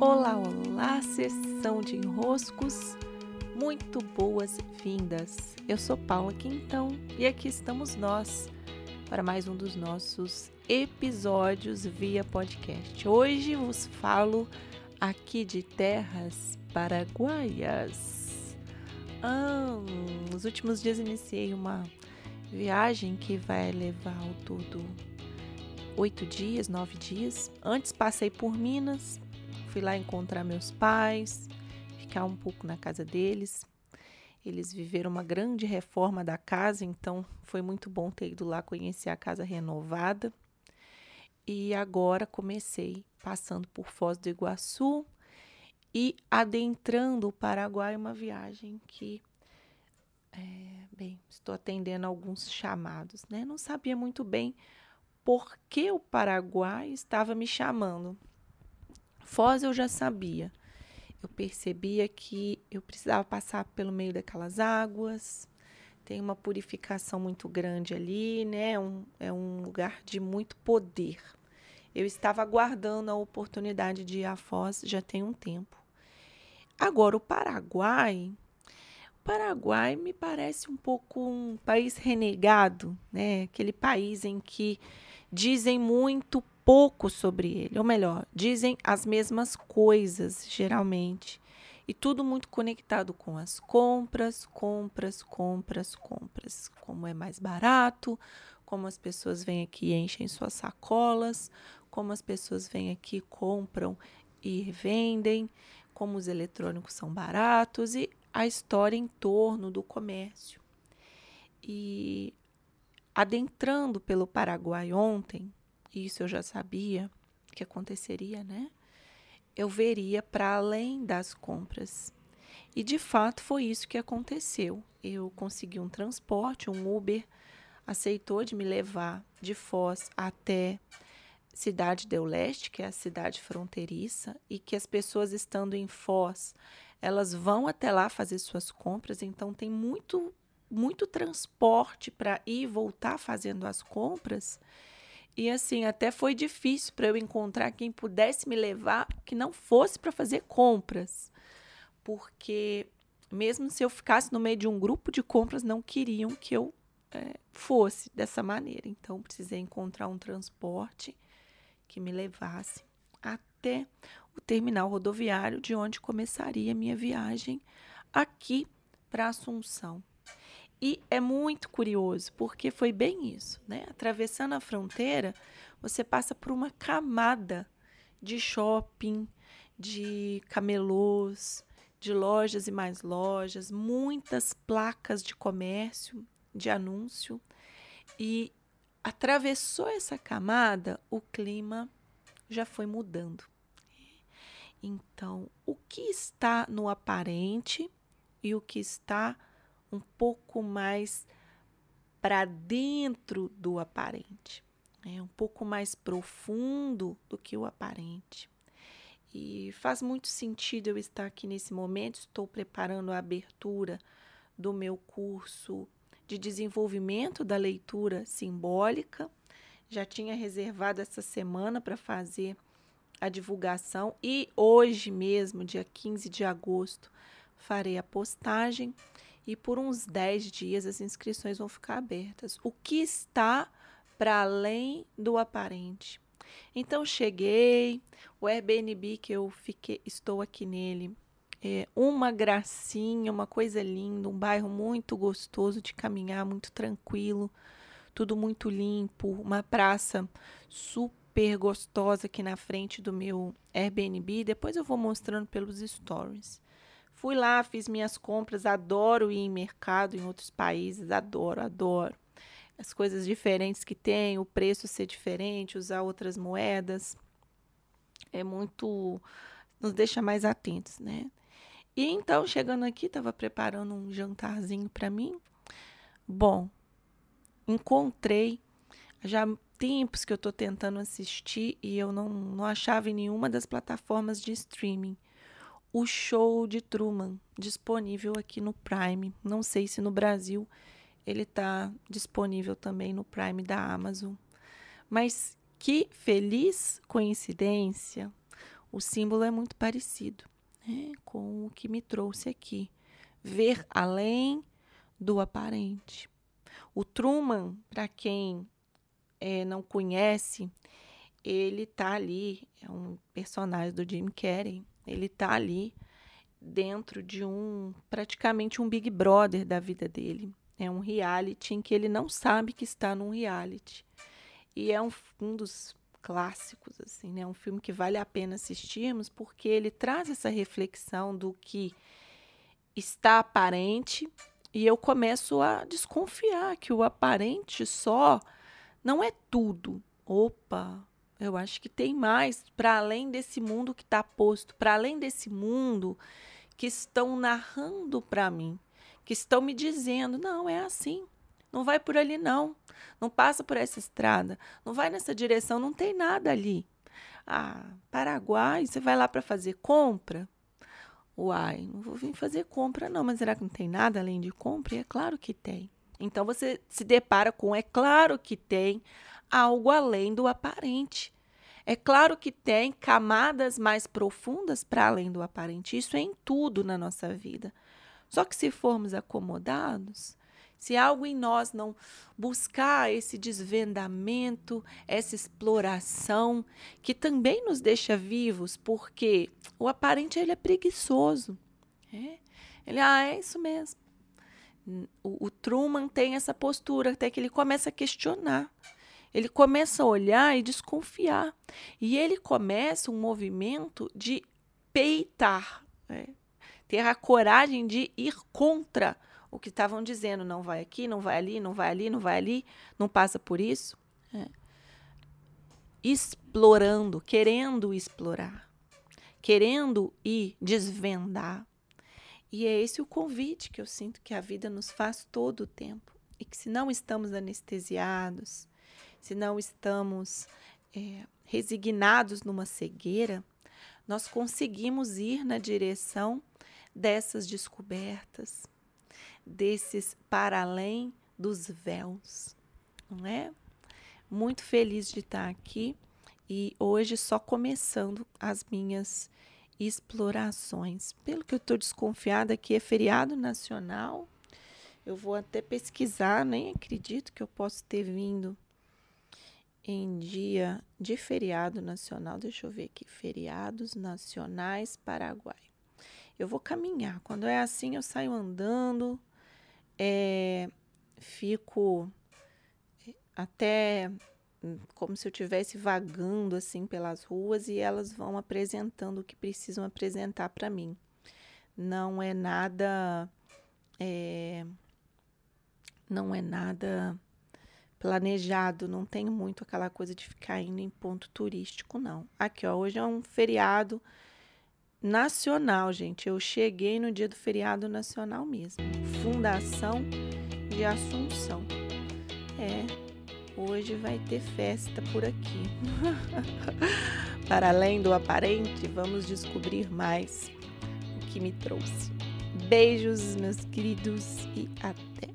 Olá, olá, sessão de enroscos. Muito boas-vindas. Eu sou Paula Quintão e aqui estamos nós para mais um dos nossos episódios via podcast. Hoje vos falo aqui de terras paraguaias. Ah, nos últimos dias iniciei uma viagem que vai levar ao todo oito dias, nove dias. Antes passei por Minas, fui lá encontrar meus pais, ficar um pouco na casa deles. Eles viveram uma grande reforma da casa, então foi muito bom ter ido lá conhecer a casa renovada. E agora comecei passando por Foz do Iguaçu e adentrando o Paraguai, uma viagem que, é, bem, estou atendendo alguns chamados, né? Não sabia muito bem por que o Paraguai estava me chamando. Foz eu já sabia. Eu percebia que eu precisava passar pelo meio daquelas águas. Tem uma purificação muito grande ali, né? Um, é um lugar de muito poder. Eu estava aguardando a oportunidade de ir a Foz já tem um tempo. Agora, o Paraguai, o Paraguai me parece um pouco um país renegado, né? Aquele país em que dizem muito pouco sobre ele, ou melhor, dizem as mesmas coisas, geralmente. E tudo muito conectado com as compras, compras, compras, compras. Como é mais barato, como as pessoas vêm aqui e enchem suas sacolas, como as pessoas vêm aqui, compram e vendem, como os eletrônicos são baratos e a história em torno do comércio. E adentrando pelo Paraguai ontem, isso eu já sabia que aconteceria, né? Eu veria para além das compras. E de fato foi isso que aconteceu. Eu consegui um transporte, um Uber aceitou de me levar de Foz até Cidade do Leste, que é a cidade fronteiriça, e que as pessoas estando em Foz, elas vão até lá fazer suas compras, então tem muito muito transporte para ir e voltar fazendo as compras. E assim, até foi difícil para eu encontrar quem pudesse me levar que não fosse para fazer compras. Porque mesmo se eu ficasse no meio de um grupo de compras, não queriam que eu é, fosse dessa maneira. Então, precisei encontrar um transporte que me levasse até o terminal rodoviário de onde começaria a minha viagem aqui para Assunção. E é muito curioso, porque foi bem isso, né? Atravessando a fronteira, você passa por uma camada de shopping, de camelôs, de lojas e mais lojas, muitas placas de comércio, de anúncio. E atravessou essa camada, o clima já foi mudando. Então, o que está no aparente e o que está um pouco mais para dentro do aparente, é um pouco mais profundo do que o aparente. E faz muito sentido eu estar aqui nesse momento. Estou preparando a abertura do meu curso de desenvolvimento da leitura simbólica. Já tinha reservado essa semana para fazer a divulgação e hoje mesmo, dia 15 de agosto, farei a postagem e por uns 10 dias as inscrições vão ficar abertas. O que está para além do aparente? Então cheguei, o Airbnb que eu fiquei, estou aqui nele, é uma gracinha, uma coisa linda, um bairro muito gostoso de caminhar, muito tranquilo, tudo muito limpo, uma praça super gostosa aqui na frente do meu Airbnb. Depois eu vou mostrando pelos stories. Fui lá, fiz minhas compras, adoro ir em mercado em outros países, adoro, adoro. As coisas diferentes que tem, o preço ser diferente, usar outras moedas. É muito. nos deixa mais atentos, né? E então, chegando aqui, estava preparando um jantarzinho para mim. Bom, encontrei já tempos que eu estou tentando assistir e eu não, não achava em nenhuma das plataformas de streaming o show de Truman, disponível aqui no Prime. Não sei se no Brasil ele está disponível também no Prime da Amazon. Mas que feliz coincidência! o símbolo é muito parecido né, com o que me trouxe aqui. Ver além do aparente. O Truman, para quem é, não conhece, ele tá ali, é um personagem do Jim Carrey, ele tá ali dentro de um, praticamente um Big Brother da vida dele. É um reality em que ele não sabe que está num reality. E é um, um dos clássicos, assim, né? Um filme que vale a pena assistirmos porque ele traz essa reflexão do que está aparente e eu começo a desconfiar que o aparente só não é tudo. Opa, eu acho que tem mais para além desse mundo que está posto, para além desse mundo que estão narrando para mim, que estão me dizendo, não, é assim. Não vai por ali, não. Não passa por essa estrada. Não vai nessa direção, não tem nada ali. Ah, Paraguai, você vai lá para fazer compra? Uai, não vou vir fazer compra, não, mas será que não tem nada além de compra? E é claro que tem. Então você se depara com, é claro que tem algo além do aparente. É claro que tem camadas mais profundas para além do aparente. Isso é em tudo na nossa vida. Só que se formos acomodados, se algo em nós não buscar esse desvendamento, essa exploração, que também nos deixa vivos, porque o aparente ele é preguiçoso. É? Ele, ah, é isso mesmo. O, o Truman tem essa postura, até que ele começa a questionar. Ele começa a olhar e desconfiar. E ele começa um movimento de peitar, né? ter a coragem de ir contra o que estavam dizendo, não vai aqui, não vai ali, não vai ali, não vai ali, não passa por isso. É. Explorando, querendo explorar, querendo ir desvendar. E é esse o convite que eu sinto que a vida nos faz todo o tempo. E que se não estamos anestesiados, se não estamos é, resignados numa cegueira, nós conseguimos ir na direção dessas descobertas, desses para além dos véus, não é? Muito feliz de estar aqui e hoje só começando as minhas explorações. Pelo que eu estou desconfiada que é feriado nacional, eu vou até pesquisar, nem acredito que eu possa ter vindo em dia de feriado nacional. Deixa eu ver aqui, feriados nacionais Paraguai. Eu vou caminhar. Quando é assim, eu saio andando, é, fico até como se eu estivesse vagando assim pelas ruas e elas vão apresentando o que precisam apresentar para mim. Não é nada é, não é nada planejado, não tenho muito aquela coisa de ficar indo em ponto turístico não. Aqui, ó, hoje é um feriado nacional, gente. Eu cheguei no dia do feriado nacional mesmo. Fundação de Assunção. É, hoje vai ter festa por aqui. Para além do aparente, vamos descobrir mais o que me trouxe. Beijos, meus queridos, e até!